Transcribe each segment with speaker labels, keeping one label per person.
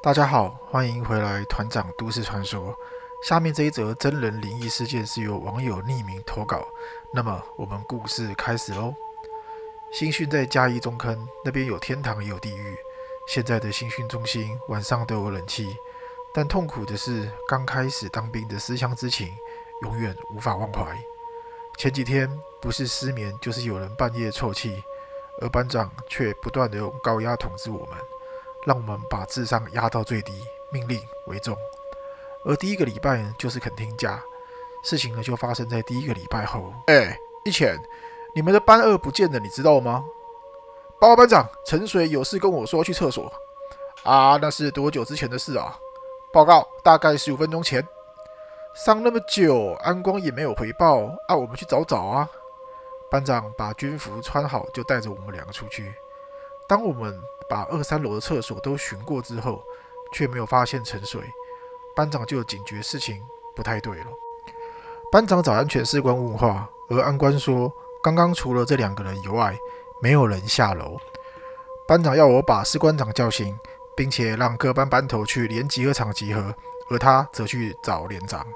Speaker 1: 大家好，欢迎回来《团长都市传说》。下面这一则真人灵异事件是由网友匿名投稿，那么我们故事开始喽。新训在嘉义中坑那边有天堂也有地狱，现在的新训中心晚上都有冷气，但痛苦的是刚开始当兵的思乡之情永远无法忘怀。前几天不是失眠就是有人半夜啜泣，而班长却不断的用高压统治我们。让我们把智商压到最低，命令为重。而第一个礼拜呢，就是肯听假。事情呢，就发生在第一个礼拜后。哎，一浅，你们的班二不见了，你知道吗？报告班长，陈水有事跟我说去厕所。啊，那是多久之前的事啊？报告，大概十五分钟前。上那么久，安光也没有回报。啊，我们去找找啊。班长把军服穿好，就带着我们两个出去。当我们把二三楼的厕所都巡过之后，却没有发现沉水，班长就警觉事情不太对了。班长找安全士官问话，而安官说，刚刚除了这两个人以外，没有人下楼。班长要我把士官长叫醒，并且让各班班头去连集合场集合，而他则去找连长。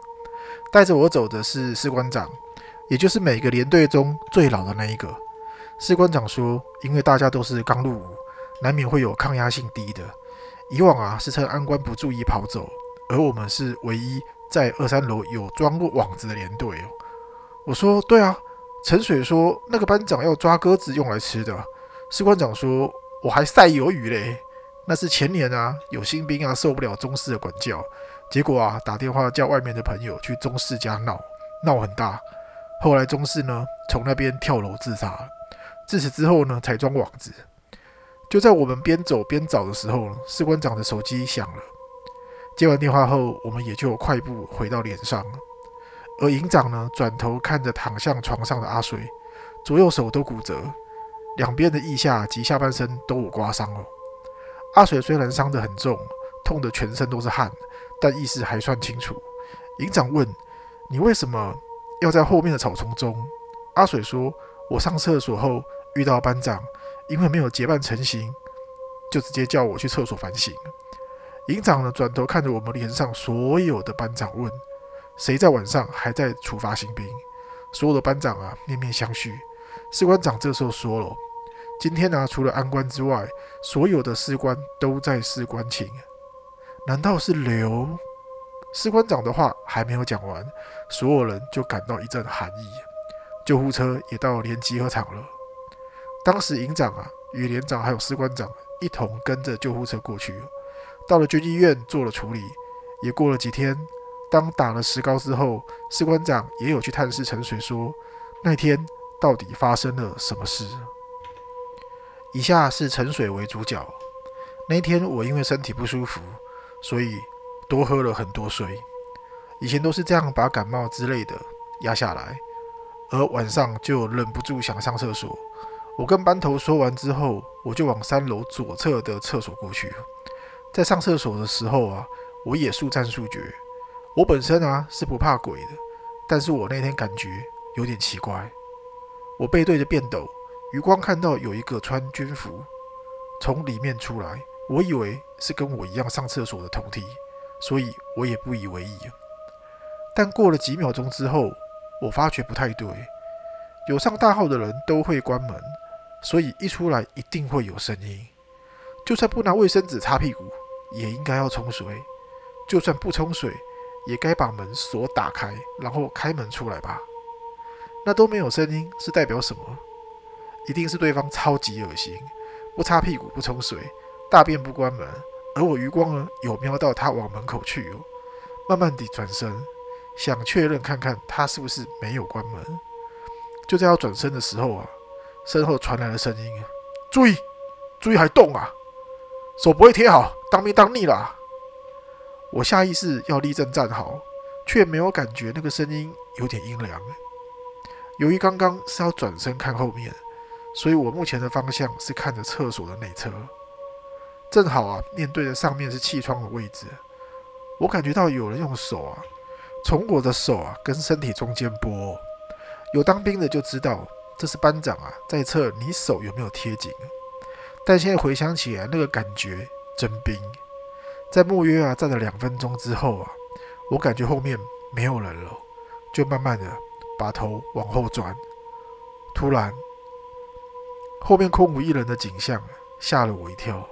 Speaker 1: 带着我走的是士官长，也就是每个连队中最老的那一个。士官长说：“因为大家都是刚入伍，难免会有抗压性低的。以往啊是趁安官不注意跑走，而我们是唯一在二三楼有装过网子的连队哦。”我说：“对啊。”陈水说：“那个班长要抓鸽子用来吃的。”士官长说：“我还晒鱿鱼嘞。”那是前年啊，有新兵啊受不了中士的管教，结果啊打电话叫外面的朋友去中士家闹，闹很大。后来中士呢从那边跳楼自杀。自此之后呢，才装网子。就在我们边走边找的时候，士官长的手机响了。接完电话后，我们也就快步回到连上。而营长呢，转头看着躺向床上的阿水，左右手都骨折，两边的腋下及下半身都有刮伤哦。阿水虽然伤得很重，痛得全身都是汗，但意识还算清楚。营长问：“你为什么要在后面的草丛中？”阿水说。我上厕所后遇到班长，因为没有结伴成行，就直接叫我去厕所反省。营长呢转头看着我们连上所有的班长问：“谁在晚上还在处罚新兵？”所有的班长啊面面相觑。士官长这时候说了：“今天呢除了安官之外，所有的士官都在士官寝。难道是刘？”士官长的话还没有讲完，所有人就感到一阵寒意。救护车也到连集合场了。当时营长啊与连长还有士官长一同跟着救护车过去，到了军医院做了处理。也过了几天，当打了石膏之后，士官长也有去探视陈水，说那天到底发生了什么事。以下是陈水为主角。那天我因为身体不舒服，所以多喝了很多水。以前都是这样把感冒之类的压下来。而晚上就忍不住想上厕所，我跟班头说完之后，我就往三楼左侧的厕所过去。在上厕所的时候啊，我也速战速决。我本身啊是不怕鬼的，但是我那天感觉有点奇怪。我背对着便斗，余光看到有一个穿军服从里面出来，我以为是跟我一样上厕所的同梯，所以我也不以为意。但过了几秒钟之后，我发觉不太对，有上大号的人都会关门，所以一出来一定会有声音。就算不拿卫生纸擦屁股，也应该要冲水；就算不冲水，也该把门锁打开，然后开门出来吧。那都没有声音，是代表什么？一定是对方超级恶心，不擦屁股不冲水，大便不关门。而我余光呢，有瞄到他往门口去哦，慢慢地转身。想确认看看他是不是没有关门，就在要转身的时候啊，身后传来了声音：“注意，注意，还动啊！手不会贴好，当兵当腻了。”我下意识要立正站好，却没有感觉那个声音有点阴凉。由于刚刚是要转身看后面，所以我目前的方向是看着厕所的内侧，正好啊，面对的上面是气窗的位置。我感觉到有人用手啊。从我的手啊跟身体中间拨，有当兵的就知道这是班长啊在测你手有没有贴紧。但现在回想起来，那个感觉真冰。在莫约啊站了两分钟之后啊，我感觉后面没有人了，就慢慢的把头往后转。突然，后面空无一人的景象吓了我一跳。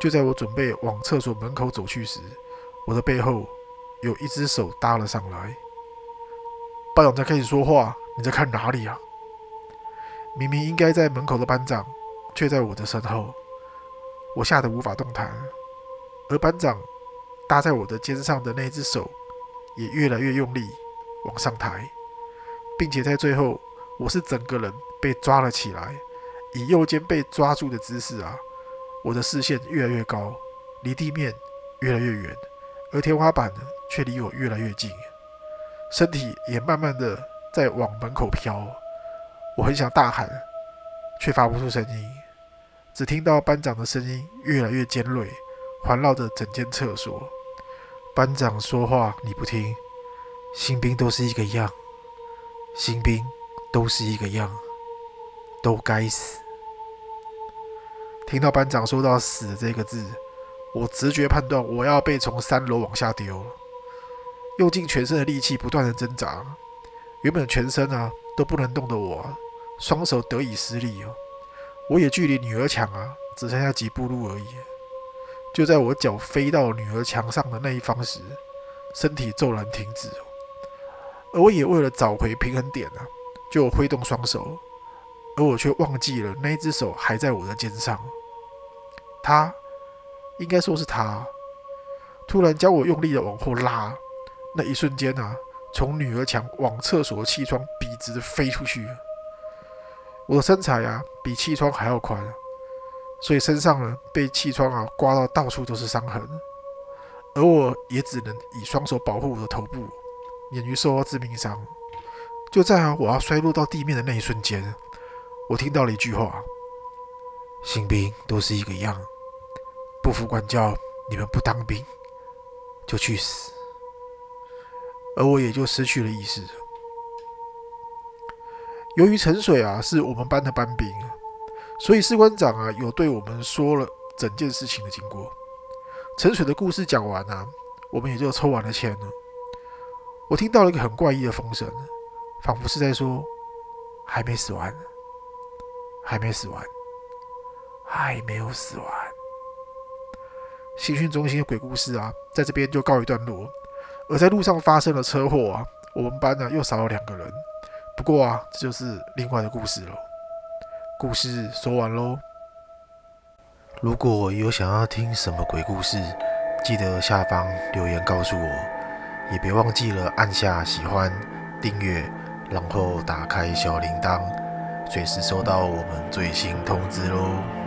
Speaker 1: 就在我准备往厕所门口走去时，我的背后有一只手搭了上来。班长在开始说话，你在看哪里啊？明明应该在门口的班长，却在我的身后。我吓得无法动弹，而班长搭在我的肩上的那只手也越来越用力往上抬，并且在最后，我是整个人被抓了起来，以右肩被抓住的姿势啊，我的视线越来越高，离地面越来越远，而天花板，却离我越来越近，身体也慢慢的在往门口飘。我很想大喊，却发不出声音。只听到班长的声音越来越尖锐，环绕着整间厕所。班长说话你不听，新兵都是一个样，新兵都是一个样，都该死。听到班长说到“死”这个字，我直觉判断我要被从三楼往下丢了，用尽全身的力气不断的挣扎，原本全身啊都不能动的我，双手得以施力哦。我也距离女儿墙啊，只剩下几步路而已。就在我脚飞到女儿墙上的那一方时，身体骤然停止。而我也为了找回平衡点啊，就挥动双手，而我却忘记了那只手还在我的肩上。他，应该说是他，突然将我用力的往后拉，那一瞬间啊，从女儿墙往厕所的气窗笔直的飞出去。我的身材啊，比气窗还要宽，所以身上呢被气窗啊刮到到处都是伤痕，而我也只能以双手保护我的头部，免于受到致命伤。就在啊我要摔落到地面的那一瞬间，我听到了一句话：“新兵都是一个样，不服管教，你们不当兵就去死。”而我也就失去了意识。由于陈水啊是我们班的班兵，所以士官长啊有对我们说了整件事情的经过。陈水的故事讲完啊，我们也就抽完了签了。我听到了一个很怪异的风声，仿佛是在说：“还没死完，还没死完，还没有死完。”新训中心的鬼故事啊，在这边就告一段落。而在路上发生了车祸啊，我们班呢又少了两个人。不过啊，这就是另外的故事喽。故事说完喽。如果有想要听什么鬼故事，记得下方留言告诉我，也别忘记了按下喜欢、订阅，然后打开小铃铛，随时收到我们最新通知喽。